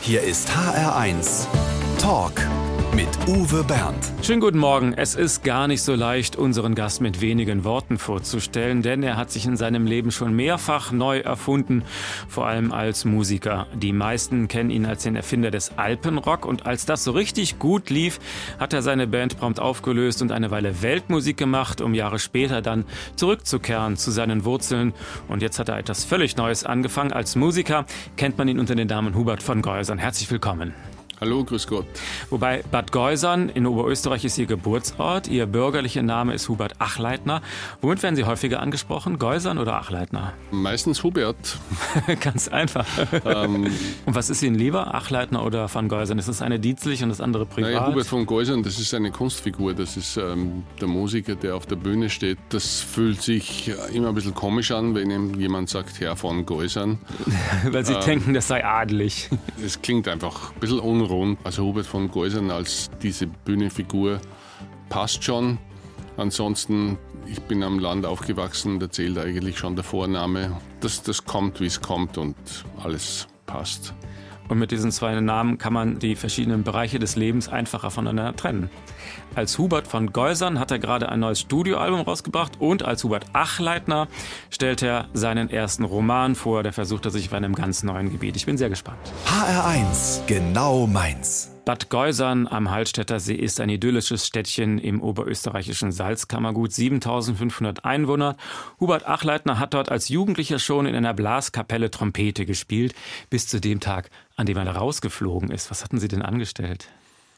Hier ist HR1 Talk mit Uwe Bernd. Schönen guten Morgen. Es ist gar nicht so leicht, unseren Gast mit wenigen Worten vorzustellen, denn er hat sich in seinem Leben schon mehrfach neu erfunden, vor allem als Musiker. Die meisten kennen ihn als den Erfinder des Alpenrock und als das so richtig gut lief, hat er seine Band prompt aufgelöst und eine Weile Weltmusik gemacht, um Jahre später dann zurückzukehren zu seinen Wurzeln. Und jetzt hat er etwas völlig Neues angefangen. Als Musiker kennt man ihn unter den Namen Hubert von Geusern. Herzlich willkommen. Hallo, grüß Gott. Wobei Bad Geusern in Oberösterreich ist Ihr Geburtsort. Ihr bürgerlicher Name ist Hubert Achleitner. Womit werden Sie häufiger angesprochen? Geusern oder Achleitner? Meistens Hubert. Ganz einfach. Ähm, und was ist Ihnen lieber, Achleitner oder van Geusern? Ist das eine dienstlich und das andere privat? Naja, Hubert von Geusern, das ist eine Kunstfigur. Das ist ähm, der Musiker, der auf der Bühne steht. Das fühlt sich immer ein bisschen komisch an, wenn ihm jemand sagt, Herr von Geusern. Weil Sie ähm, denken, das sei adelig. Es klingt einfach ein bisschen unruhig rund. Also Hubert von Geusern als diese Bühnenfigur passt schon. Ansonsten, ich bin am Land aufgewachsen, da zählt eigentlich schon der Vorname. Das, das kommt, wie es kommt und alles passt. Und mit diesen zwei Namen kann man die verschiedenen Bereiche des Lebens einfacher voneinander trennen. Als Hubert von Geusern hat er gerade ein neues Studioalbum rausgebracht und als Hubert Achleitner stellt er seinen ersten Roman vor. Der versucht er sich auf einem ganz neuen Gebiet. Ich bin sehr gespannt. HR1, genau meins. Bad Geusern am Hallstätter See ist ein idyllisches Städtchen im oberösterreichischen Salzkammergut, 7500 Einwohner. Hubert Achleitner hat dort als Jugendlicher schon in einer Blaskapelle Trompete gespielt, bis zu dem Tag, an dem er rausgeflogen ist. Was hatten Sie denn angestellt?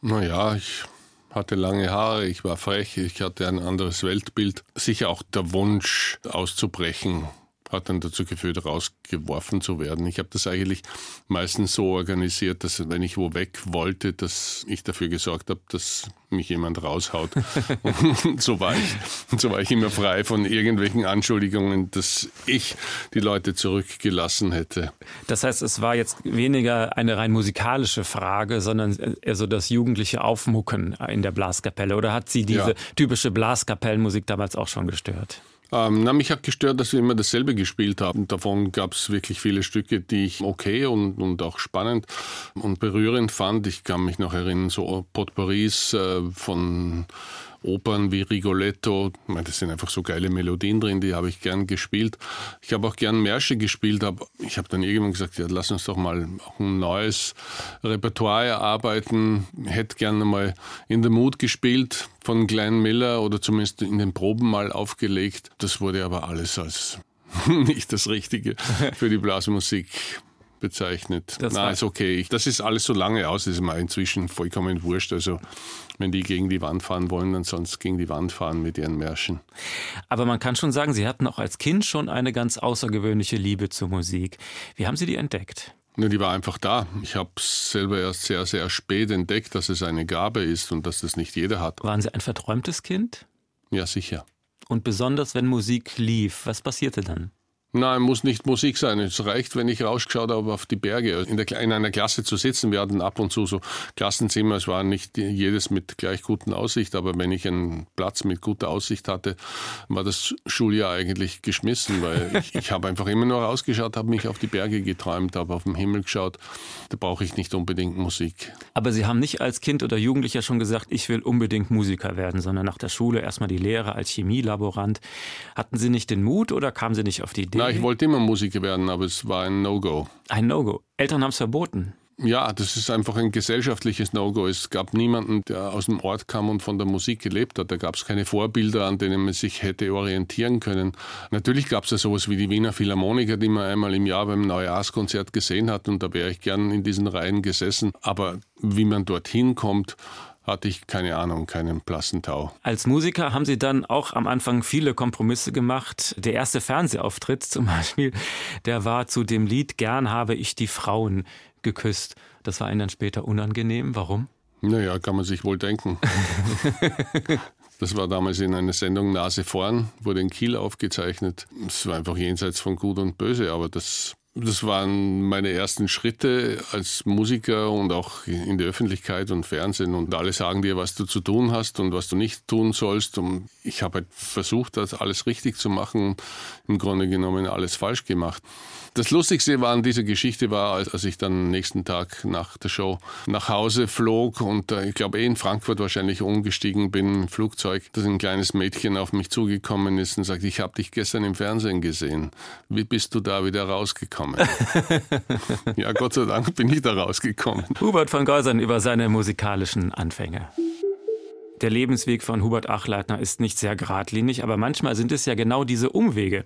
Naja, ich hatte lange Haare, ich war frech, ich hatte ein anderes Weltbild. Sicher auch der Wunsch auszubrechen hat dann dazu geführt, rausgeworfen zu werden. Ich habe das eigentlich meistens so organisiert, dass wenn ich wo weg wollte, dass ich dafür gesorgt habe, dass mich jemand raushaut. und so war ich, so war ich immer frei von irgendwelchen Anschuldigungen, dass ich die Leute zurückgelassen hätte. Das heißt, es war jetzt weniger eine rein musikalische Frage, sondern eher so das jugendliche Aufmucken in der Blaskapelle. Oder hat Sie diese ja. typische Blaskapellenmusik damals auch schon gestört? Ähm, na, mich hat gestört, dass wir immer dasselbe gespielt haben. Davon gab es wirklich viele Stücke, die ich okay und, und auch spannend und berührend fand. Ich kann mich noch erinnern, so Potpourris äh, von Opern wie Rigoletto. Das sind einfach so geile Melodien drin, die habe ich gern gespielt. Ich habe auch gern Märsche gespielt, aber ich habe dann irgendwann gesagt, ja, lass uns doch mal ein neues Repertoire erarbeiten. Hätte gerne mal in the Mood gespielt von Glenn Miller oder zumindest in den Proben mal aufgelegt. Das wurde aber alles als nicht das Richtige für die Blasmusik bezeichnet. Das Na, ist okay. Das ist alles so lange aus, das ist mir inzwischen vollkommen wurscht. Also, wenn die gegen die Wand fahren wollen, dann sonst gegen die Wand fahren mit ihren Märschen. Aber man kann schon sagen, Sie hatten auch als Kind schon eine ganz außergewöhnliche Liebe zur Musik. Wie haben Sie die entdeckt? Ja, die war einfach da. Ich habe es selber erst sehr, sehr spät entdeckt, dass es eine Gabe ist und dass das nicht jeder hat. Waren Sie ein verträumtes Kind? Ja, sicher. Und besonders, wenn Musik lief, was passierte dann? Nein, muss nicht Musik sein. Es reicht, wenn ich rausgeschaut habe auf die Berge. In, der, in einer Klasse zu sitzen, wir hatten ab und zu so Klassenzimmer, es war nicht jedes mit gleich guten Aussicht, aber wenn ich einen Platz mit guter Aussicht hatte, war das Schuljahr eigentlich geschmissen, weil ich, ich habe einfach immer nur rausgeschaut, habe mich auf die Berge geträumt, habe auf den Himmel geschaut. Da brauche ich nicht unbedingt Musik. Aber Sie haben nicht als Kind oder Jugendlicher schon gesagt, ich will unbedingt Musiker werden, sondern nach der Schule erstmal die Lehre als Chemielaborant. Hatten Sie nicht den Mut oder kamen Sie nicht auf die Idee? Na, ich wollte immer Musiker werden, aber es war ein No-Go. Ein No-Go. Eltern haben es verboten. Ja, das ist einfach ein gesellschaftliches No-Go. Es gab niemanden, der aus dem Ort kam und von der Musik gelebt hat. Da gab es keine Vorbilder, an denen man sich hätte orientieren können. Natürlich gab es ja sowas wie die Wiener Philharmoniker, die man einmal im Jahr beim Neujahrskonzert gesehen hat und da wäre ich gern in diesen Reihen gesessen. Aber wie man dorthin kommt, hatte ich keine Ahnung, keinen blassen Tau. Als Musiker haben Sie dann auch am Anfang viele Kompromisse gemacht. Der erste Fernsehauftritt zum Beispiel, der war zu dem Lied Gern habe ich die Frauen geküsst. Das war Ihnen dann später unangenehm. Warum? Naja, kann man sich wohl denken. Das war damals in einer Sendung Nase vorn, wurde in Kiel aufgezeichnet. Es war einfach jenseits von Gut und Böse, aber das Das waren meine ersten Schritte als Musiker und auch in der Öffentlichkeit und Fernsehen und alle sagen dir, was du zu tun hast und was du nicht tun sollst. Und ich habe halt versucht, das alles richtig zu machen, im Grunde genommen alles falsch gemacht. Das Lustigste war an dieser Geschichte war, als ich dann nächsten Tag nach der Show nach Hause flog und äh, ich glaube eh in Frankfurt wahrscheinlich umgestiegen bin im Flugzeug, dass ein kleines Mädchen auf mich zugekommen ist und sagt, ich habe dich gestern im Fernsehen gesehen. Wie bist du da wieder rausgekommen? ja, Gott sei Dank bin ich da rausgekommen. Hubert von Geusern über seine musikalischen Anfänge. Der Lebensweg von Hubert Achleitner ist nicht sehr geradlinig, aber manchmal sind es ja genau diese Umwege,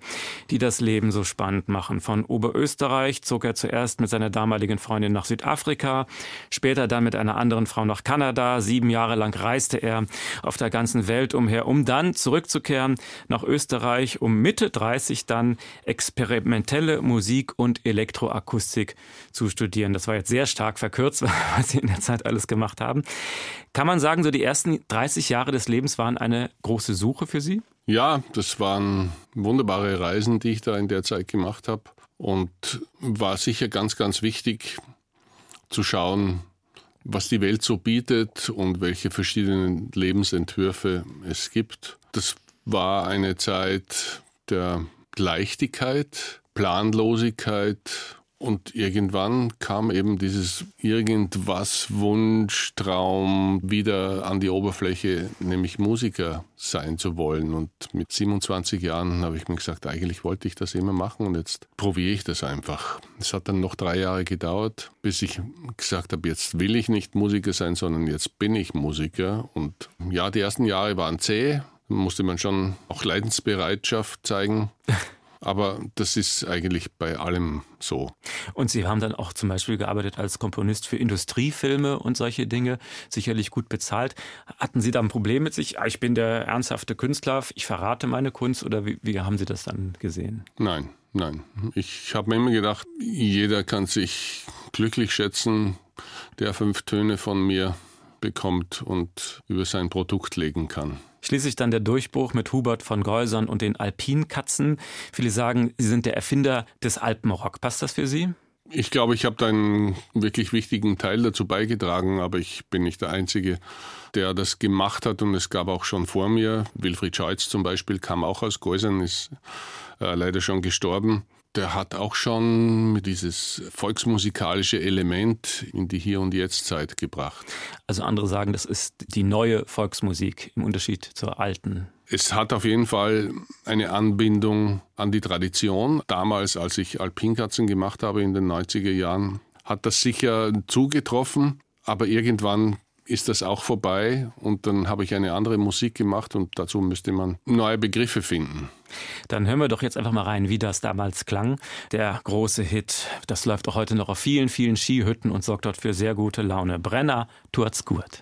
die das Leben so spannend machen. Von Oberösterreich zog er zuerst mit seiner damaligen Freundin nach Südafrika, später dann mit einer anderen Frau nach Kanada. Sieben Jahre lang reiste er auf der ganzen Welt umher, um dann zurückzukehren nach Österreich, um Mitte 30 dann experimentelle Musik und Elektroakustik zu studieren. Das war jetzt sehr stark verkürzt, was Sie in der Zeit alles gemacht haben. Kann man sagen, so die ersten 30 Jahre des Lebens waren eine große Suche für Sie? Ja, das waren wunderbare Reisen, die ich da in der Zeit gemacht habe. Und war sicher ganz, ganz wichtig zu schauen, was die Welt so bietet und welche verschiedenen Lebensentwürfe es gibt. Das war eine Zeit der Leichtigkeit, Planlosigkeit und irgendwann kam eben dieses irgendwas Wunsch, Traum wieder an die Oberfläche, nämlich Musiker sein zu wollen. Und mit 27 Jahren habe ich mir gesagt, eigentlich wollte ich das immer machen und jetzt probiere ich das einfach. Es hat dann noch drei Jahre gedauert, bis ich gesagt habe, jetzt will ich nicht Musiker sein, sondern jetzt bin ich Musiker. Und ja, die ersten Jahre waren zäh, musste man schon auch Leidensbereitschaft zeigen. Aber das ist eigentlich bei allem so. Und Sie haben dann auch zum Beispiel gearbeitet als Komponist für Industriefilme und solche Dinge, sicherlich gut bezahlt. Hatten Sie da ein Problem mit sich? Ah, ich bin der ernsthafte Künstler, ich verrate meine Kunst oder wie, wie haben Sie das dann gesehen? Nein, nein. Ich habe mir immer gedacht, jeder kann sich glücklich schätzen, der fünf Töne von mir bekommt und über sein Produkt legen kann. Schließlich dann der Durchbruch mit Hubert von Geusern und den Alpinkatzen. Viele sagen, Sie sind der Erfinder des Alpenrock. Passt das für Sie? Ich glaube, ich habe da einen wirklich wichtigen Teil dazu beigetragen, aber ich bin nicht der Einzige, der das gemacht hat und es gab auch schon vor mir. Wilfried Scheutz zum Beispiel kam auch aus Geusern, ist äh, leider schon gestorben der hat auch schon dieses volksmusikalische Element in die Hier- und Jetzt-Zeit gebracht. Also andere sagen, das ist die neue Volksmusik im Unterschied zur alten. Es hat auf jeden Fall eine Anbindung an die Tradition. Damals, als ich Alpinkatzen gemacht habe in den 90er Jahren, hat das sicher zugetroffen. Aber irgendwann ist das auch vorbei und dann habe ich eine andere Musik gemacht und dazu müsste man neue Begriffe finden. Dann hören wir doch jetzt einfach mal rein, wie das damals klang. Der große Hit, das läuft auch heute noch auf vielen, vielen Skihütten und sorgt dort für sehr gute Laune. Brenner, tut's gut.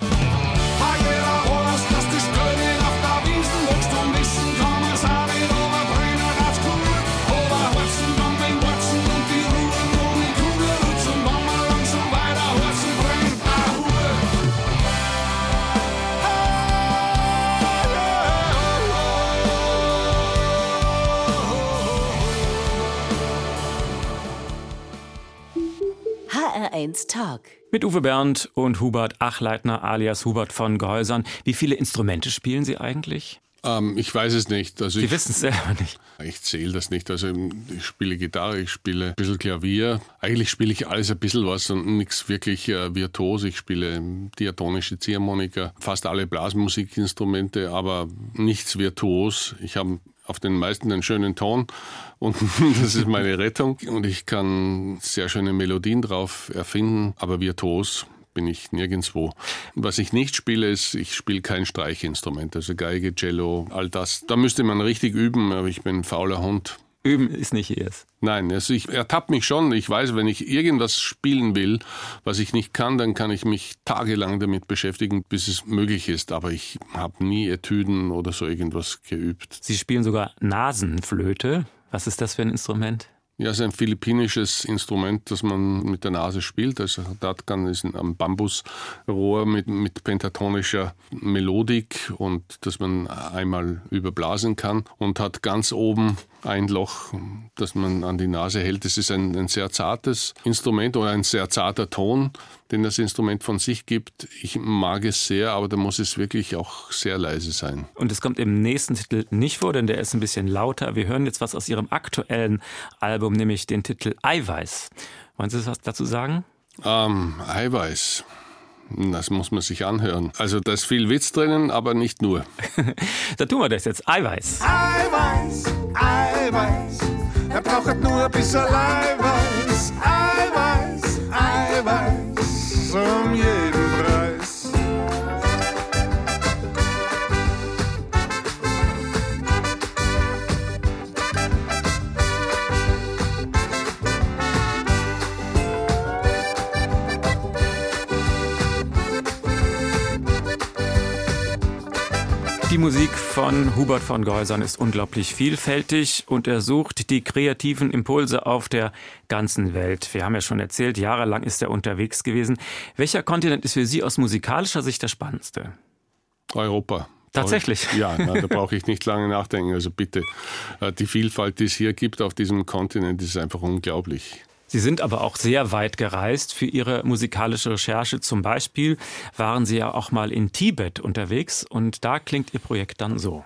HR1 Talk. Mit Uwe Bernd und Hubert Achleitner alias Hubert von Geusern. Wie viele Instrumente spielen Sie eigentlich? Ähm, ich weiß es nicht. Also Sie wissen es selber nicht. Ich zähle das nicht. Also ich spiele Gitarre, ich spiele ein bisschen Klavier. Eigentlich spiele ich alles ein bisschen was und nichts wirklich äh, virtuos. Ich spiele diatonische Ziehharmonika, fast alle Blasmusikinstrumente, aber nichts virtuos. Ich habe auf den meisten einen schönen Ton und das ist meine Rettung und ich kann sehr schöne Melodien drauf erfinden, aber virtuos bin ich nirgendwo. Was ich nicht spiele, ist, ich spiele kein Streichinstrument, also Geige, Cello, all das. Da müsste man richtig üben, aber ich bin ein fauler Hund. Üben ist nicht ihrs. Nein, also ich ertappe mich schon. Ich weiß, wenn ich irgendwas spielen will, was ich nicht kann, dann kann ich mich tagelang damit beschäftigen, bis es möglich ist. Aber ich habe nie Etüden oder so irgendwas geübt. Sie spielen sogar Nasenflöte. Was ist das für ein Instrument? Ja, es ist ein philippinisches Instrument, das man mit der Nase spielt. Also Datkan ist ein Bambusrohr mit, mit pentatonischer Melodik und das man einmal überblasen kann und hat ganz oben ein Loch, das man an die Nase hält. Es ist ein, ein sehr zartes Instrument oder ein sehr zarter Ton, den das Instrument von sich gibt. Ich mag es sehr, aber da muss es wirklich auch sehr leise sein. Und es kommt im nächsten Titel nicht vor, denn der ist ein bisschen lauter. Wir hören jetzt was aus Ihrem aktuellen Album, nämlich den Titel Eiweiß. Wollen Sie was dazu sagen? Ähm, Eiweiß. Das muss man sich anhören. Also da ist viel Witz drinnen, aber nicht nur. da tun wir das jetzt. Eiweiß. Eiweiß, Eiweiß. Er braucht nur ein bisschen Eiweiß. Eiweiß, Eiweiß. Um jeden Die Musik von Hubert von Geusern ist unglaublich vielfältig und er sucht die kreativen Impulse auf der ganzen Welt. Wir haben ja schon erzählt, jahrelang ist er unterwegs gewesen. Welcher Kontinent ist für Sie aus musikalischer Sicht der spannendste? Europa. Tatsächlich. Ja, na, da brauche ich nicht lange nachdenken. Also bitte, äh, die Vielfalt, die es hier gibt auf diesem Kontinent, ist einfach unglaublich. Sie sind aber auch sehr weit gereist für Ihre musikalische Recherche. Zum Beispiel waren Sie ja auch mal in Tibet unterwegs und da klingt Ihr Projekt dann so.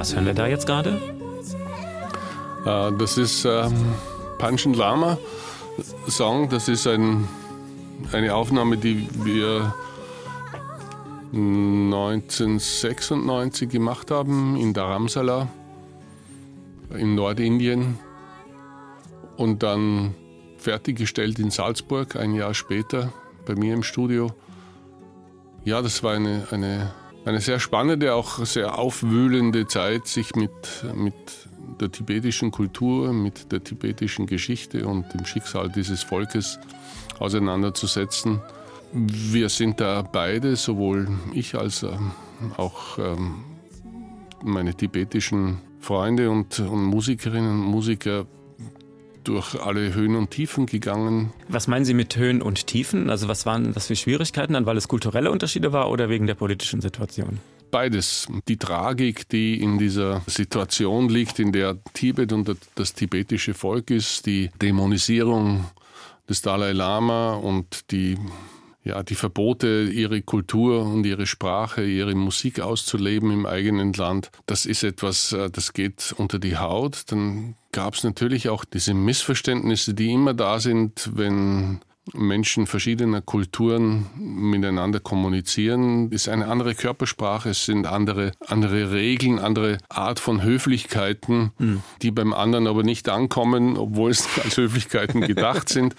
Was hören wir da jetzt gerade? Äh, das ist ähm, Panchen Lama Song. Das ist ein, eine Aufnahme, die wir 1996 gemacht haben in Dharamsala in Nordindien und dann fertiggestellt in Salzburg ein Jahr später bei mir im Studio. Ja, das war eine, eine eine sehr spannende, auch sehr aufwühlende Zeit, sich mit, mit der tibetischen Kultur, mit der tibetischen Geschichte und dem Schicksal dieses Volkes auseinanderzusetzen. Wir sind da beide, sowohl ich als ähm, auch ähm, meine tibetischen Freunde und, und Musikerinnen und Musiker durch alle Höhen und Tiefen gegangen. Was meinen Sie mit Höhen und Tiefen? Also was waren das für Schwierigkeiten dann, weil es kulturelle Unterschiede war oder wegen der politischen Situation? Beides. Die Tragik, die in dieser Situation liegt, in der Tibet und das tibetische Volk ist, die Dämonisierung des Dalai Lama und die ja, die Verbote, ihre Kultur und ihre Sprache, ihre Musik auszuleben im eigenen Land, das ist etwas, äh, das geht unter die Haut. Dann gab es natürlich auch diese Missverständnisse, die immer da sind, wenn Menschen verschiedener Kulturen miteinander kommunizieren, ist eine andere Körpersprache, es sind andere, andere Regeln, andere Art von Höflichkeiten, mhm. die beim anderen aber nicht ankommen, obwohl es als Höflichkeiten gedacht sind.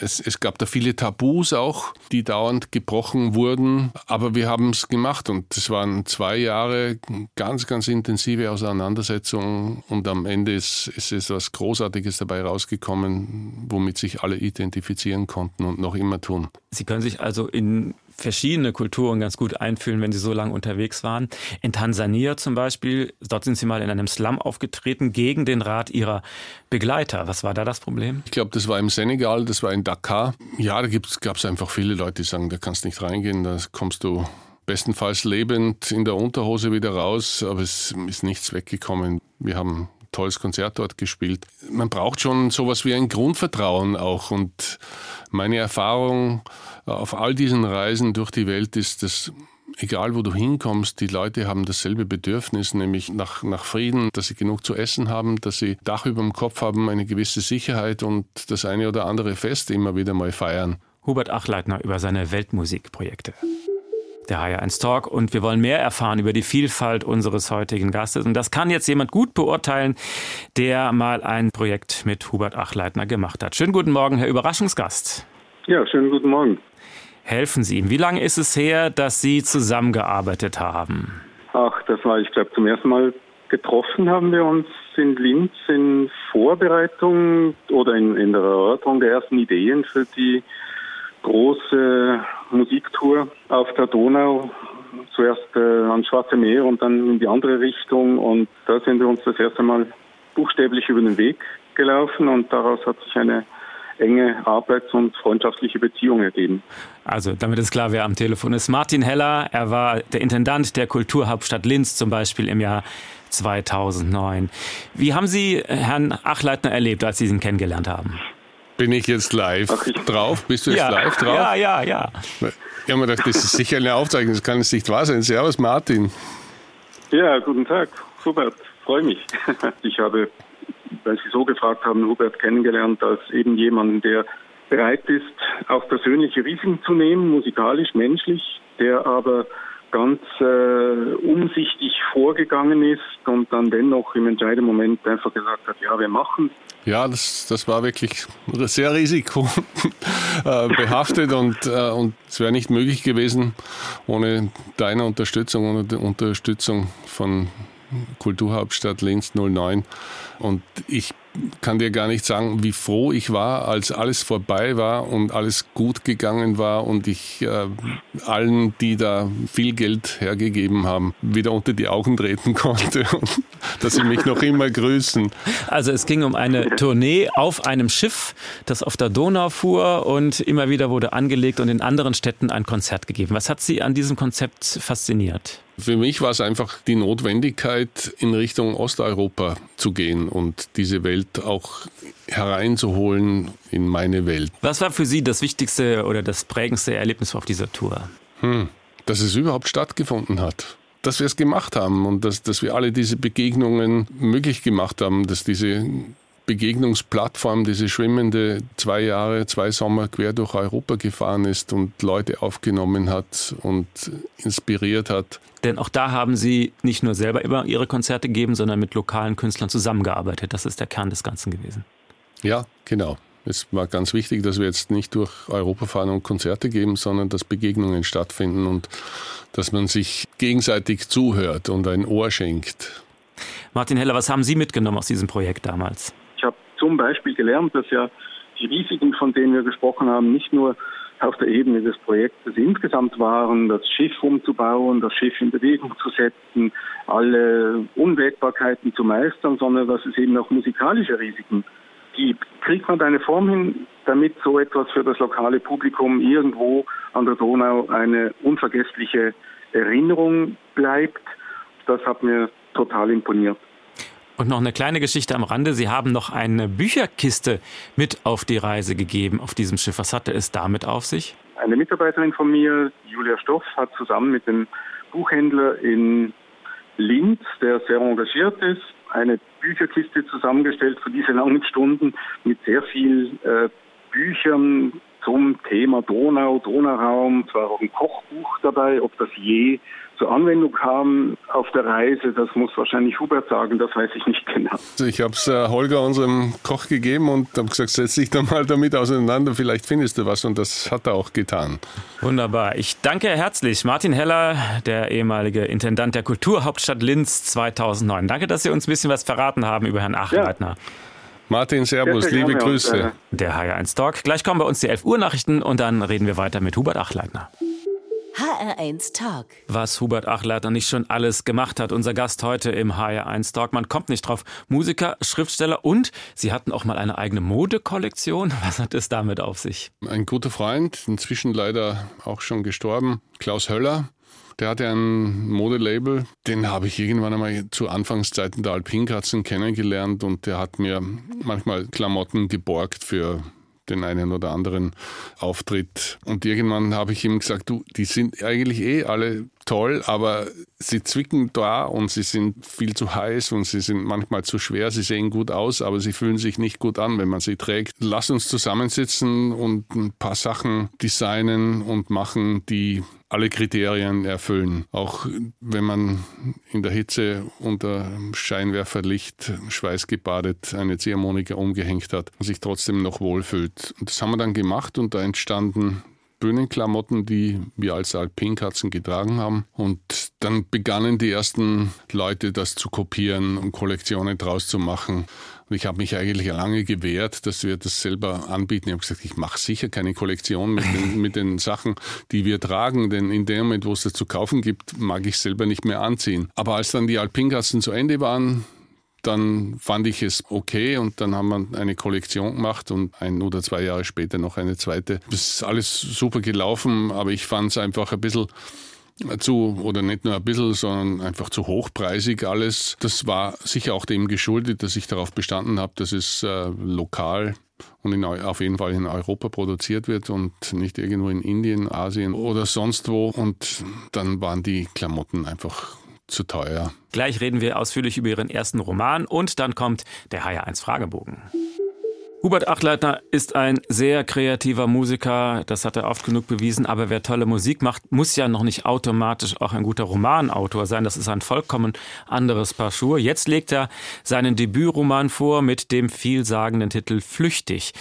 Es, es gab da viele Tabus auch, die dauernd gebrochen wurden, aber wir haben es gemacht und es waren zwei Jahre ganz, ganz intensive Auseinandersetzungen und am Ende ist, ist etwas Großartiges dabei rausgekommen, womit sich alle identifizieren konnten und noch immer tun. Sie können sich also in verschiedene Kulturen ganz gut einfühlen, wenn Sie so lange unterwegs waren. In Tansania zum Beispiel, dort sind Sie mal in einem Slum aufgetreten gegen den Rat Ihrer Begleiter. Was war da das Problem? Ich glaube, das war im Senegal, das war in Dakar. Ja, da gab es einfach viele Leute, die sagen, da kannst nicht reingehen, da kommst du bestenfalls lebend in der Unterhose wieder raus, aber es ist nichts weggekommen. Wir haben tolles Konzert dort gespielt. Man braucht schon sowas wie ein Grundvertrauen auch und meine Erfahrung auf all diesen Reisen durch die Welt ist, dass egal wo du hinkommst, die Leute haben dasselbe Bedürfnis, nämlich nach, nach Frieden, dass sie genug zu essen haben, dass sie Dach über dem Kopf haben, eine gewisse Sicherheit und das eine oder andere Fest immer wieder mal feiern. Hubert Achleitner über seine Weltmusikprojekte. Der HR1 Talk und wir wollen mehr erfahren über die Vielfalt unseres heutigen Gastes. Und das kann jetzt jemand gut beurteilen, der mal ein Projekt mit Hubert Achleitner gemacht hat. Schönen guten Morgen, Herr Überraschungsgast. Ja, schönen guten Morgen. Helfen Sie ihm. Wie lange ist es her, dass Sie zusammengearbeitet haben? Ach, das war, ich glaube, zum ersten Mal getroffen haben wir uns in Linz in Vorbereitung oder in, in der Erörterung der ersten Ideen für die große Musiktour auf der Donau. Zuerst äh, ans Schwarze Meer und dann in die andere Richtung. Und da sind wir uns das erste Mal buchstäblich über den Weg gelaufen und daraus hat sich eine enge Arbeits- und freundschaftliche Beziehung ergeben. Also, damit ist klar, wer am Telefon ist. Martin Heller, er war der Intendant der Kulturhauptstadt Linz zum Beispiel im Jahr 2009. Wie haben Sie Herrn Achleitner erlebt, als Sie ihn kennengelernt haben? Bin ich jetzt live ich drauf? Bist du jetzt ja, live drauf? Ja, ja, ja. Ich habe mir gedacht, das ist sicher eine Aufzeichnung, das kann es nicht wahr sein. Servus, Martin. Ja, guten Tag, Hubert. Freue mich. Ich habe, weil Sie so gefragt haben, Hubert kennengelernt als eben jemanden, der bereit ist, auch persönliche Risiken zu nehmen, musikalisch, menschlich, der aber ganz äh, umsichtig vorgegangen ist und dann dennoch im entscheidenden Moment einfach gesagt hat, ja, wir machen. Ja, das, das war wirklich sehr risikobehaftet und, äh, und es wäre nicht möglich gewesen ohne deine Unterstützung, ohne die Unterstützung von Kulturhauptstadt Linz 09. Und ich kann dir gar nicht sagen, wie froh ich war, als alles vorbei war und alles gut gegangen war und ich äh, allen, die da viel Geld hergegeben haben, wieder unter die Augen treten konnte und dass sie mich noch immer grüßen. Also es ging um eine Tournee auf einem Schiff, das auf der Donau fuhr und immer wieder wurde angelegt und in anderen Städten ein Konzert gegeben. Was hat Sie an diesem Konzept fasziniert? Für mich war es einfach die Notwendigkeit, in Richtung Osteuropa zu gehen und diese Welt auch hereinzuholen in meine Welt. Was war für Sie das wichtigste oder das prägendste Erlebnis auf dieser Tour? Hm, dass es überhaupt stattgefunden hat. Dass wir es gemacht haben und dass, dass wir alle diese Begegnungen möglich gemacht haben, dass diese Begegnungsplattform, diese schwimmende zwei Jahre, zwei Sommer quer durch Europa gefahren ist und Leute aufgenommen hat und inspiriert hat. Denn auch da haben Sie nicht nur selber immer Ihre Konzerte gegeben, sondern mit lokalen Künstlern zusammengearbeitet. Das ist der Kern des Ganzen gewesen. Ja, genau. Es war ganz wichtig, dass wir jetzt nicht durch Europa fahren und Konzerte geben, sondern dass Begegnungen stattfinden und dass man sich gegenseitig zuhört und ein Ohr schenkt. Martin Heller, was haben Sie mitgenommen aus diesem Projekt damals? Zum Beispiel gelernt, dass ja die Risiken, von denen wir gesprochen haben, nicht nur auf der Ebene des Projektes insgesamt waren, das Schiff umzubauen, das Schiff in Bewegung zu setzen, alle Unwägbarkeiten zu meistern, sondern dass es eben auch musikalische Risiken gibt. Kriegt man eine Form hin, damit so etwas für das lokale Publikum irgendwo an der Donau eine unvergessliche Erinnerung bleibt? Das hat mir total imponiert. Und noch eine kleine Geschichte am Rande. Sie haben noch eine Bücherkiste mit auf die Reise gegeben auf diesem Schiff. Was hatte es damit auf sich? Eine Mitarbeiterin von mir, Julia Stoff, hat zusammen mit dem Buchhändler in Linz, der sehr engagiert ist, eine Bücherkiste zusammengestellt für diese langen Stunden mit sehr viel äh, Büchern zum Thema Donau, Donauraum, zwar auch ein Kochbuch dabei, ob das je zur Anwendung kam auf der Reise, das muss wahrscheinlich Hubert sagen, das weiß ich nicht genau. Also ich habe es äh, Holger, unserem Koch, gegeben und habe gesagt, setz dich da mal damit auseinander, vielleicht findest du was und das hat er auch getan. Wunderbar. Ich danke herzlich Martin Heller, der ehemalige Intendant der Kulturhauptstadt Linz 2009. Danke, dass Sie uns ein bisschen was verraten haben über Herrn Achleitner. Ja. Martin, Servus, liebe Grüße. Und, äh, der HR1 Talk. Gleich kommen bei uns die 11 Uhr Nachrichten und dann reden wir weiter mit Hubert Achleitner. HR1 Talk. Was Hubert Achleitner nicht schon alles gemacht hat. Unser Gast heute im HR1 Talk. Man kommt nicht drauf. Musiker, Schriftsteller und Sie hatten auch mal eine eigene Modekollektion. Was hat es damit auf sich? Ein guter Freund, inzwischen leider auch schon gestorben, Klaus Höller, der hatte ein Modelabel, den habe ich irgendwann einmal zu Anfangszeiten der Alpinkatzen kennengelernt und der hat mir manchmal Klamotten geborgt für den einen oder anderen Auftritt. Und irgendwann habe ich ihm gesagt, du, die sind eigentlich eh alle toll, aber sie zwicken da und sie sind viel zu heiß und sie sind manchmal zu schwer. Sie sehen gut aus, aber sie fühlen sich nicht gut an, wenn man sie trägt. Lass uns zusammensitzen und ein paar Sachen designen und machen, die alle Kriterien erfüllen. Auch wenn man in der Hitze unter Scheinwerferlicht schweißgebadet eine Ziehharmonika umgehängt hat und sich trotzdem noch wohlfühlt. Und das haben wir dann gemacht und da entstanden Bühnenklamotten, die wir als Alpinkatzen getragen haben. Und dann begannen die ersten Leute das zu kopieren und Kollektionen draus zu machen. Und ich habe mich eigentlich lange gewehrt, dass wir das selber anbieten. Ich habe gesagt, ich mache sicher keine Kollektion mit den, mit den Sachen, die wir tragen, denn in dem Moment, wo es das zu kaufen gibt, mag ich selber nicht mehr anziehen. Aber als dann die Alpinkatzen zu Ende waren, dann fand ich es okay und dann haben wir eine Kollektion gemacht und ein oder zwei Jahre später noch eine zweite. Das ist alles super gelaufen, aber ich fand es einfach ein bisschen zu, oder nicht nur ein bisschen, sondern einfach zu hochpreisig alles. Das war sicher auch dem geschuldet, dass ich darauf bestanden habe, dass es äh, lokal und in, auf jeden Fall in Europa produziert wird und nicht irgendwo in Indien, Asien oder sonst wo. Und dann waren die Klamotten einfach zu teuer. Gleich reden wir ausführlich über Ihren ersten Roman und dann kommt der HR1 Fragebogen. Hubert Achleitner ist ein sehr kreativer Musiker, das hat er oft genug bewiesen, aber wer tolle Musik macht, muss ja noch nicht automatisch auch ein guter Romanautor sein. Das ist ein vollkommen anderes Paar Schuhe. Jetzt legt er seinen Debütroman vor mit dem vielsagenden Titel Flüchtig.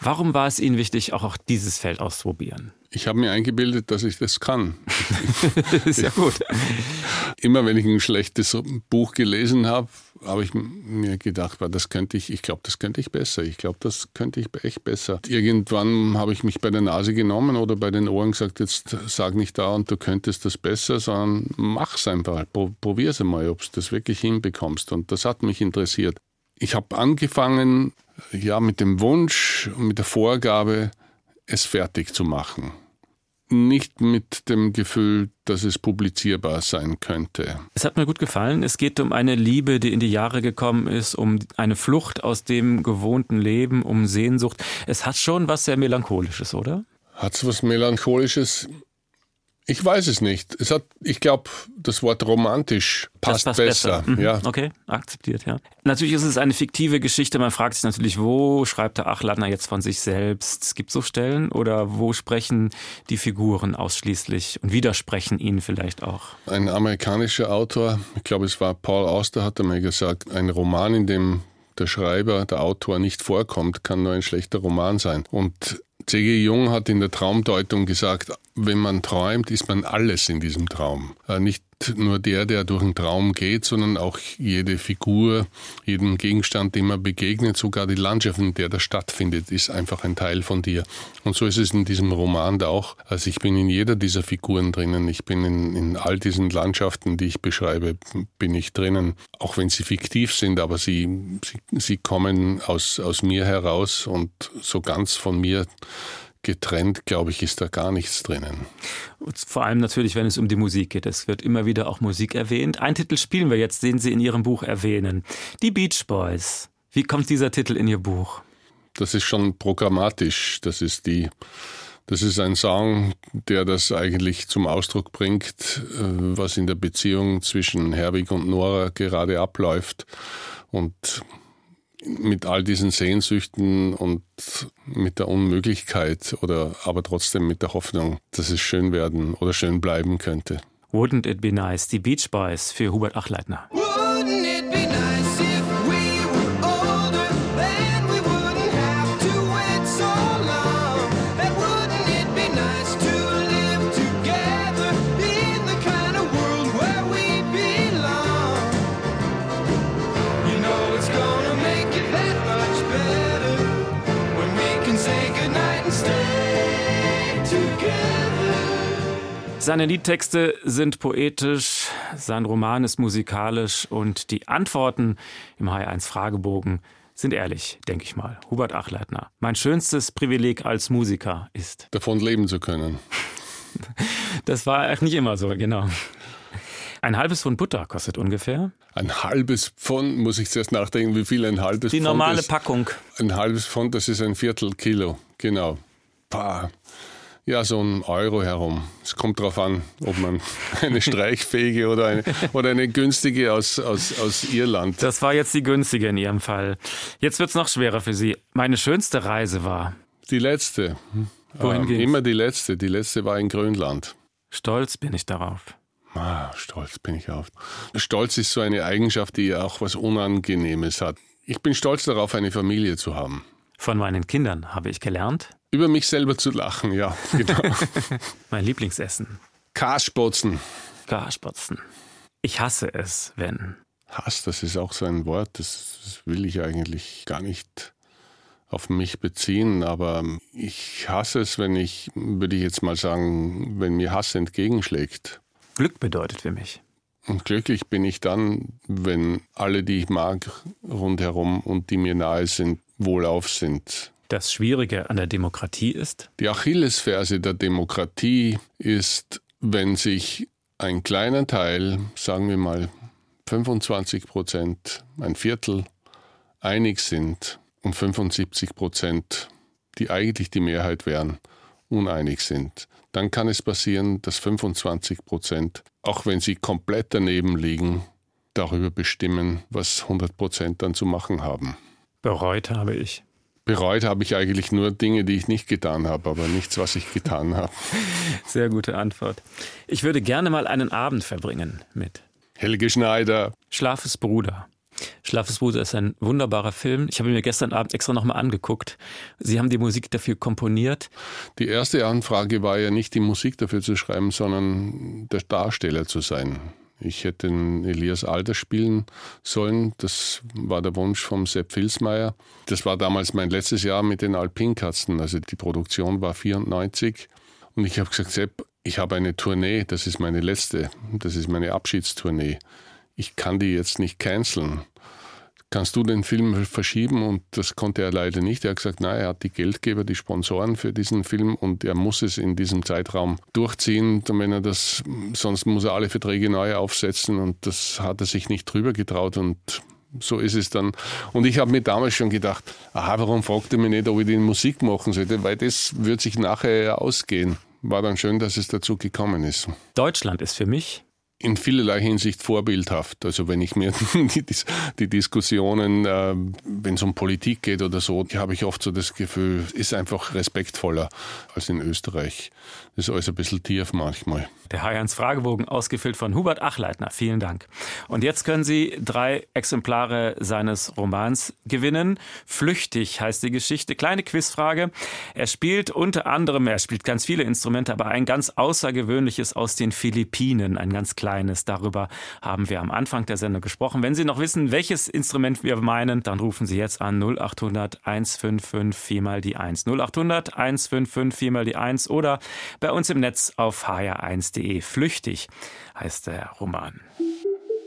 Warum war es Ihnen wichtig, auch dieses Feld auszuprobieren? Ich habe mir eingebildet, dass ich das kann. ist ja gut. Immer wenn ich ein schlechtes Buch gelesen habe, habe ich mir gedacht, das könnte ich, ich glaube, das könnte ich besser. Ich glaube, das könnte ich echt besser. Irgendwann habe ich mich bei der Nase genommen oder bei den Ohren gesagt, jetzt sag nicht da und du könntest das besser, sondern mach's einfach. Probier's einmal, ob du das wirklich hinbekommst. Und das hat mich interessiert. Ich habe angefangen, ja, mit dem Wunsch und mit der Vorgabe, es fertig zu machen nicht mit dem Gefühl, dass es publizierbar sein könnte. Es hat mir gut gefallen. Es geht um eine Liebe, die in die Jahre gekommen ist, um eine Flucht aus dem gewohnten Leben, um Sehnsucht. Es hat schon was sehr Melancholisches, oder? Hat es was Melancholisches? Ich weiß es nicht. Es hat, ich glaube, das Wort romantisch passt, passt besser. besser. Mhm. Ja. Okay, akzeptiert, ja. Natürlich ist es eine fiktive Geschichte. Man fragt sich natürlich, wo schreibt der Achladner jetzt von sich selbst? Es gibt so Stellen oder wo sprechen die Figuren ausschließlich und widersprechen ihnen vielleicht auch? Ein amerikanischer Autor, ich glaube, es war Paul Auster, hat einmal gesagt, ein Roman, in dem der Schreiber, der Autor nicht vorkommt, kann nur ein schlechter Roman sein. Und C.G. Jung hat in der Traumdeutung gesagt, wenn man träumt, ist man alles in diesem Traum. Äh, nur der, der durch den Traum geht, sondern auch jede Figur, jeden Gegenstand, dem man begegnet, sogar die Landschaft, in der das stattfindet, ist einfach ein Teil von dir. Und so ist es in diesem Roman da auch. Also ich bin in jeder dieser Figuren drinnen. Ich bin in, in all diesen Landschaften, die ich beschreibe, bin ich drinnen. Auch wenn sie fiktiv sind, aber sie, sie, sie kommen aus, aus mir heraus und so ganz von mir getrennt, glaube ich, ist da gar nichts drinnen. Vor allem natürlich, wenn es um die Musik geht. Es wird immer wieder auch Musik erwähnt. Ein Titel spielen wir jetzt, den Sie in Ihrem Buch erwähnen. Die Beach Boys. Wie kommt dieser Titel in Ihr Buch? Das ist schon programmatisch. Das ist die, das ist ein Song, der das eigentlich zum Ausdruck bringt, äh, was in der Beziehung zwischen Herbig und Nora gerade abläuft. Und mit all diesen Sehnsüchten und mit der Unmöglichkeit oder aber trotzdem mit der Hoffnung, dass es schön werden oder schön bleiben könnte. Wouldn't it be nice? Die Beach Boys für Hubert Achleitner. Seine Liedtexte sind poetisch, sein Roman ist musikalisch und die Antworten im H1 Fragebogen sind ehrlich, denke ich mal. Hubert Achleitner. Mein schönstes Privileg als Musiker ist. Davon leben zu können. Das war echt nicht immer so, genau. Ein halbes Pfund Butter kostet ungefähr. Ein halbes Pfund, muss ich zuerst nachdenken, wie viel ein halbes Die Pfund normale ist. Packung. Ein halbes Pfund, das ist ein Viertel Kilo, genau. Pah. Ja, so ein Euro herum. Es kommt darauf an, ob man eine streichfähige oder eine, oder eine günstige aus, aus, aus Irland. Das war jetzt die günstige in Ihrem Fall. Jetzt wird es noch schwerer für Sie. Meine schönste Reise war. Die letzte. Wohin ähm, Immer die letzte. Die letzte war in Grönland. Stolz bin ich darauf. Ah, stolz bin ich auf. Stolz ist so eine Eigenschaft, die auch was Unangenehmes hat. Ich bin stolz darauf, eine Familie zu haben. Von meinen Kindern habe ich gelernt. Über mich selber zu lachen, ja, genau. mein Lieblingsessen. Karspotzen. Karspotzen. Ich hasse es, wenn. Hass, das ist auch so ein Wort, das will ich eigentlich gar nicht auf mich beziehen, aber ich hasse es, wenn ich, würde ich jetzt mal sagen, wenn mir Hass entgegenschlägt. Glück bedeutet für mich. Und glücklich bin ich dann, wenn alle, die ich mag, rundherum und die mir nahe sind, wohlauf sind. Das Schwierige an der Demokratie ist? Die Achillesferse der Demokratie ist, wenn sich ein kleiner Teil, sagen wir mal 25 Prozent, ein Viertel, einig sind und 75 Prozent, die eigentlich die Mehrheit wären, uneinig sind. Dann kann es passieren, dass 25 Prozent, auch wenn sie komplett daneben liegen, darüber bestimmen, was 100 Prozent dann zu machen haben. Bereut habe ich. Bereut habe ich eigentlich nur Dinge, die ich nicht getan habe, aber nichts, was ich getan habe. Sehr gute Antwort. Ich würde gerne mal einen Abend verbringen mit Helge Schneider. Schlafes Bruder. Schlafes Bruder ist ein wunderbarer Film. Ich habe ihn mir gestern Abend extra nochmal angeguckt. Sie haben die Musik dafür komponiert. Die erste Anfrage war ja nicht die Musik dafür zu schreiben, sondern der Darsteller zu sein. Ich hätte den Elias Alter spielen sollen. Das war der Wunsch vom Sepp Filsmeier. Das war damals mein letztes Jahr mit den Alpinkatzen. Also die Produktion war 94. Und ich habe gesagt, Sepp, ich habe eine Tournee. Das ist meine letzte. Das ist meine Abschiedstournee. Ich kann die jetzt nicht canceln kannst du den Film verschieben? Und das konnte er leider nicht. Er hat gesagt, nein, er hat die Geldgeber, die Sponsoren für diesen Film und er muss es in diesem Zeitraum durchziehen. Und wenn er das, sonst muss er alle Verträge neu aufsetzen und das hat er sich nicht drüber getraut und so ist es dann. Und ich habe mir damals schon gedacht, aha, warum fragt er mich nicht, ob ich die Musik machen sollte, weil das wird sich nachher ausgehen. War dann schön, dass es dazu gekommen ist. Deutschland ist für mich in vielerlei Hinsicht vorbildhaft. Also wenn ich mir die, die Diskussionen, äh, wenn es um Politik geht oder so, habe ich oft so das Gefühl, ist einfach respektvoller als in Österreich. Das ist alles ein bisschen tief manchmal. Der H1 Fragebogen ausgefüllt von Hubert Achleitner. Vielen Dank. Und jetzt können Sie drei Exemplare seines Romans gewinnen. Flüchtig heißt die Geschichte. Kleine Quizfrage. Er spielt unter anderem, er spielt ganz viele Instrumente, aber ein ganz außergewöhnliches aus den Philippinen, ein ganz kleines. Darüber haben wir am Anfang der Sendung gesprochen. Wenn Sie noch wissen, welches Instrument wir meinen, dann rufen Sie jetzt an 0800 155 4 mal die 1. 0800 155 4 mal die 1 oder bei uns im Netz auf hr1.de. Flüchtig heißt der Roman.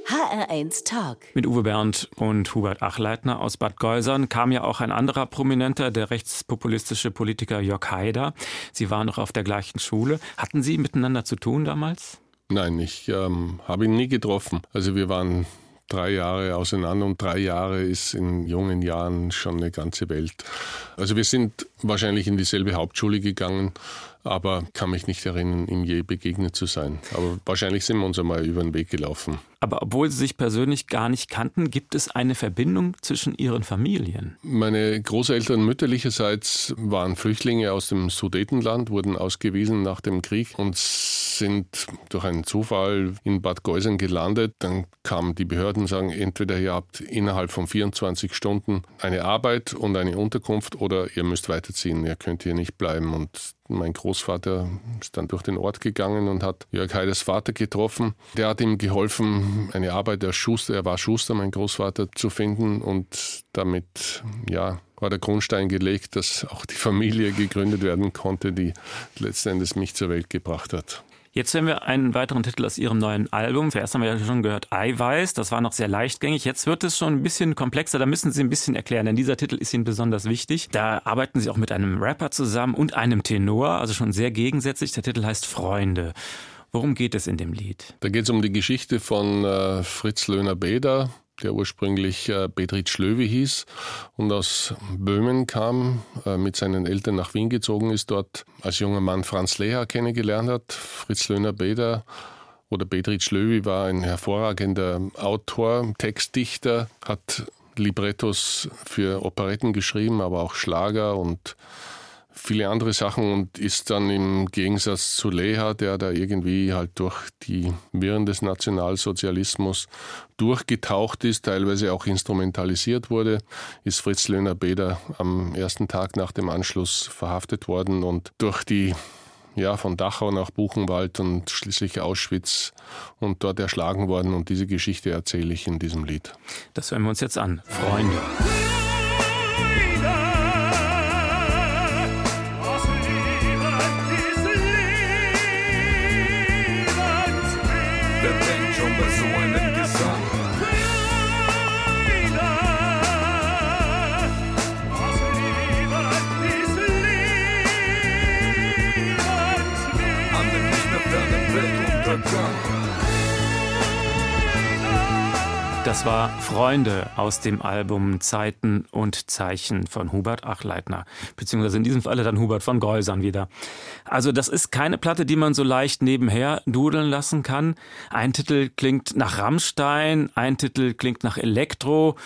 HR1 Talk. Mit Uwe Bernd und Hubert Achleitner aus Bad Geusern kam ja auch ein anderer Prominenter, der rechtspopulistische Politiker Jörg Haider. Sie waren noch auf der gleichen Schule. Hatten Sie miteinander zu tun damals? Nein, ich ähm, habe ihn nie getroffen. Also wir waren drei Jahre auseinander und drei Jahre ist in jungen Jahren schon eine ganze Welt. Also wir sind wahrscheinlich in dieselbe Hauptschule gegangen, aber kann mich nicht erinnern, ihm je begegnet zu sein. Aber wahrscheinlich sind wir uns einmal über den Weg gelaufen. Aber obwohl Sie sich persönlich gar nicht kannten, gibt es eine Verbindung zwischen Ihren Familien? Meine Großeltern mütterlicherseits waren Flüchtlinge aus dem Sudetenland, wurden ausgewiesen nach dem Krieg und sind durch einen Zufall in Bad Geusern gelandet. Dann kamen die Behörden und sagen, entweder ihr habt innerhalb von 24 Stunden eine Arbeit und eine Unterkunft oder ihr müsst weiterziehen, ihr könnt hier nicht bleiben. Und mein Großvater ist dann durch den Ort gegangen und hat Jörg Heiders Vater getroffen. Der hat ihm geholfen, eine Arbeit als Schuster, er war Schuster, mein Großvater, zu finden und damit, ja, war der Grundstein gelegt, dass auch die Familie gegründet werden konnte, die letzten Endes mich zur Welt gebracht hat. Jetzt hören wir einen weiteren Titel aus Ihrem neuen Album. Zuerst haben wir ja schon gehört Eiweiß. Das war noch sehr leichtgängig. Jetzt wird es schon ein bisschen komplexer. Da müssen Sie ein bisschen erklären, denn dieser Titel ist Ihnen besonders wichtig. Da arbeiten Sie auch mit einem Rapper zusammen und einem Tenor, also schon sehr gegensätzlich. Der Titel heißt Freunde. Worum geht es in dem Lied? Da geht es um die Geschichte von äh, Fritz Löhner-Beder, der ursprünglich äh, Bedrit Schlöwe hieß und aus Böhmen kam, äh, mit seinen Eltern nach Wien gezogen ist, dort als junger Mann Franz Leher kennengelernt hat. Fritz Löhner-Beder oder Bedrit Schlöwe war ein hervorragender Autor, Textdichter, hat Librettos für Operetten geschrieben, aber auch Schlager und viele andere Sachen und ist dann im Gegensatz zu Leha, der da irgendwie halt durch die Wirren des Nationalsozialismus durchgetaucht ist, teilweise auch instrumentalisiert wurde, ist Fritz Löhner-Beder am ersten Tag nach dem Anschluss verhaftet worden und durch die ja, von Dachau nach Buchenwald und schließlich Auschwitz und dort erschlagen worden. Und diese Geschichte erzähle ich in diesem Lied. Das hören wir uns jetzt an. Freunde. Das war Freunde aus dem Album Zeiten und Zeichen von Hubert Achleitner, beziehungsweise in diesem Falle dann Hubert von Geusern wieder. Also das ist keine Platte, die man so leicht nebenher dudeln lassen kann. Ein Titel klingt nach Rammstein, ein Titel klingt nach Elektro.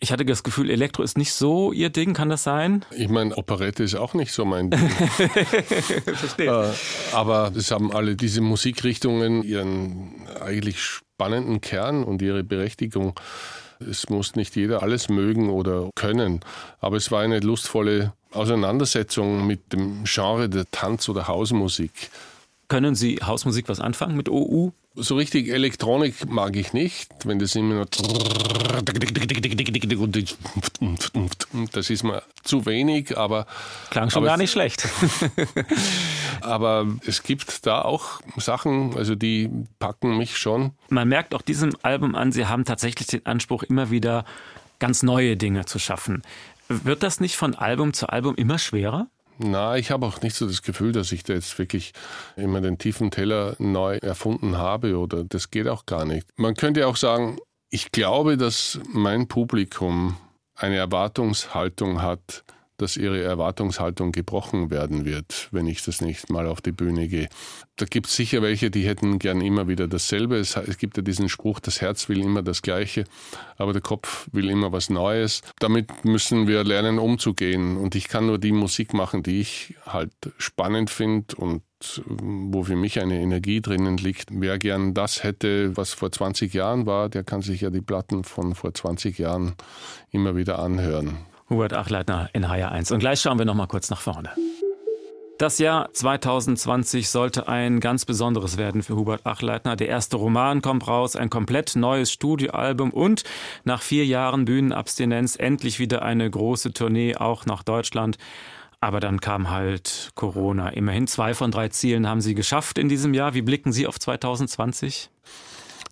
Ich hatte das Gefühl, Elektro ist nicht so Ihr Ding, kann das sein? Ich meine, Operette ist auch nicht so mein Ding. Verstehe. Äh, aber es haben alle diese Musikrichtungen ihren eigentlich spannenden Kern und ihre Berechtigung. Es muss nicht jeder alles mögen oder können, aber es war eine lustvolle Auseinandersetzung mit dem Genre der Tanz- oder Hausmusik. Können Sie Hausmusik was anfangen mit OU? So richtig Elektronik mag ich nicht, wenn das immer nur das ist mir zu wenig, aber klang schon aber gar nicht schlecht. aber es gibt da auch Sachen, also die packen mich schon. Man merkt auch diesem Album an, Sie haben tatsächlich den Anspruch, immer wieder ganz neue Dinge zu schaffen. Wird das nicht von Album zu Album immer schwerer? Na, ich habe auch nicht so das Gefühl, dass ich da jetzt wirklich immer den tiefen Teller neu erfunden habe oder das geht auch gar nicht. Man könnte auch sagen, ich glaube, dass mein Publikum eine Erwartungshaltung hat, dass ihre Erwartungshaltung gebrochen werden wird, wenn ich das nicht mal auf die Bühne gehe. Da gibt es sicher welche, die hätten gern immer wieder dasselbe. Es, es, gibt ja diesen Spruch, das Herz will immer das Gleiche, aber der Kopf will immer was Neues. Damit müssen wir lernen, umzugehen. Und ich kann nur die Musik machen, die ich halt spannend finde und wo für mich eine Energie drinnen liegt. Wer gern das hätte, was vor 20 Jahren war, der kann sich ja die Platten von vor 20 Jahren immer wieder anhören. Hubert Achleitner in HR1. Und gleich schauen wir noch mal kurz nach vorne. Das Jahr 2020 sollte ein ganz besonderes werden für Hubert Achleitner. Der erste Roman kommt raus, ein komplett neues Studioalbum und nach vier Jahren Bühnenabstinenz endlich wieder eine große Tournee auch nach Deutschland. Aber dann kam halt Corona. Immerhin zwei von drei Zielen haben Sie geschafft in diesem Jahr. Wie blicken Sie auf 2020?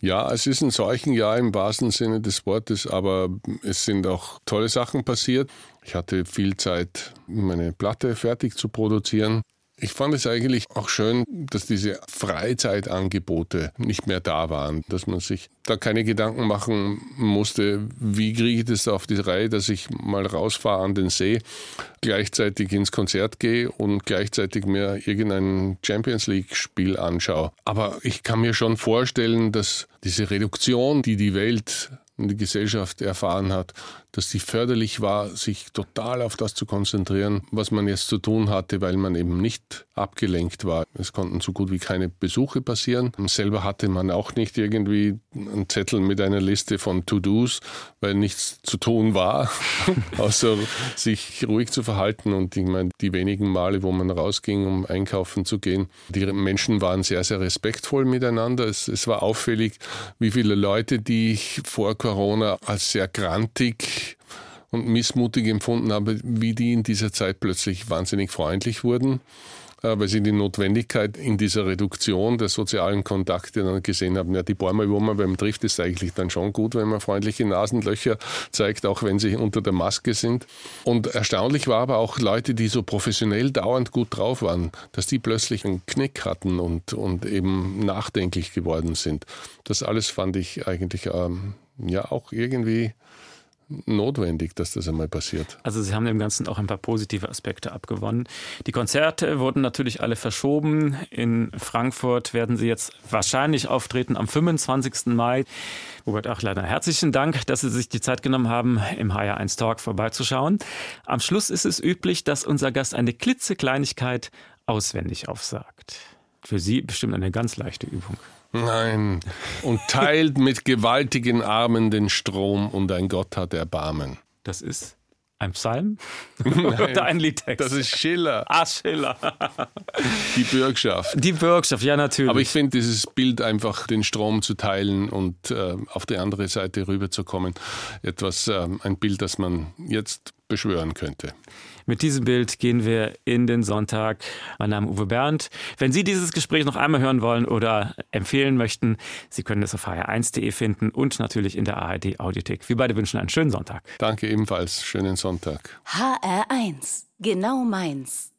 Ja, es ist ein solchen Jahr im wahrsten Sinne des Wortes, aber es sind auch tolle Sachen passiert. Ich hatte viel Zeit, meine Platte fertig zu produzieren. Ich fand es eigentlich auch schön, dass diese Freizeitangebote nicht mehr da waren, dass man sich da keine Gedanken machen musste, wie kriege ich das auf die Reihe, dass ich mal rausfahre an den See, gleichzeitig ins Konzert gehe und gleichzeitig mir irgendein Champions League Spiel anschaue. Aber ich kann mir schon vorstellen, dass diese Reduktion, die die Welt die Gesellschaft erfahren hat, dass sie förderlich war, sich total auf das zu konzentrieren, was man jetzt zu tun hatte, weil man eben nicht abgelenkt war. Es konnten so gut wie keine Besuche passieren. Selber hatte man auch nicht irgendwie einen Zettel mit einer Liste von To-Dos, weil nichts zu tun war, außer sich ruhig zu verhalten. Und ich meine, die wenigen Male, wo man rausging, um einkaufen zu gehen, die Menschen waren sehr, sehr respektvoll miteinander. Es, es war auffällig, wie viele Leute, die ich vor Corona als sehr grantig und missmutig empfunden habe, wie die in dieser Zeit plötzlich wahnsinnig freundlich wurden, äh, weil sie die Notwendigkeit in dieser Reduktion der sozialen Kontakte dann gesehen haben. Ja, die Mal, wo man beim trifft, ist eigentlich dann schon gut, wenn man freundliche Nasenlöcher zeigt, auch wenn sie unter der Maske sind. Und erstaunlich war aber auch Leute, die so professionell dauernd gut drauf waren, dass die plötzlich einen Knick hatten und, und eben nachdenklich geworden sind. Das alles fand ich eigentlich ähm, ja auch irgendwie notwendig, dass das einmal passiert. Also Sie haben dem Ganzen auch ein paar positive Aspekte abgewonnen. Die Konzerte wurden natürlich alle verschoben. In Frankfurt werden Sie jetzt wahrscheinlich auftreten am 25. Mai. Robert Achleiter, herzlichen Dank, dass Sie sich die Zeit genommen haben, im HR1 Talk vorbeizuschauen. Am Schluss ist es üblich, dass unser Gast eine klitzekleinigkeit auswendig aufsagt. Für Sie bestimmt eine ganz leichte Übung. Nein. Und teilt mit gewaltigen Armen den Strom und ein Gott hat Erbarmen. Das ist ein Psalm oder ein Liedtext? Das ist Schiller. Ah, Schiller. Die Bürgschaft. Die Bürgschaft, ja, natürlich. Aber ich finde dieses Bild einfach, den Strom zu teilen und äh, auf die andere Seite rüberzukommen, etwas, äh, ein Bild, das man jetzt beschwören könnte. Mit diesem Bild gehen wir in den Sonntag. Mein Name ist Uwe Bernd. Wenn Sie dieses Gespräch noch einmal hören wollen oder empfehlen möchten, Sie können es auf hr1.de finden und natürlich in der ARD Audiothek. Wir beide wünschen einen schönen Sonntag. Danke ebenfalls. Schönen Sonntag. HR1. Genau meins.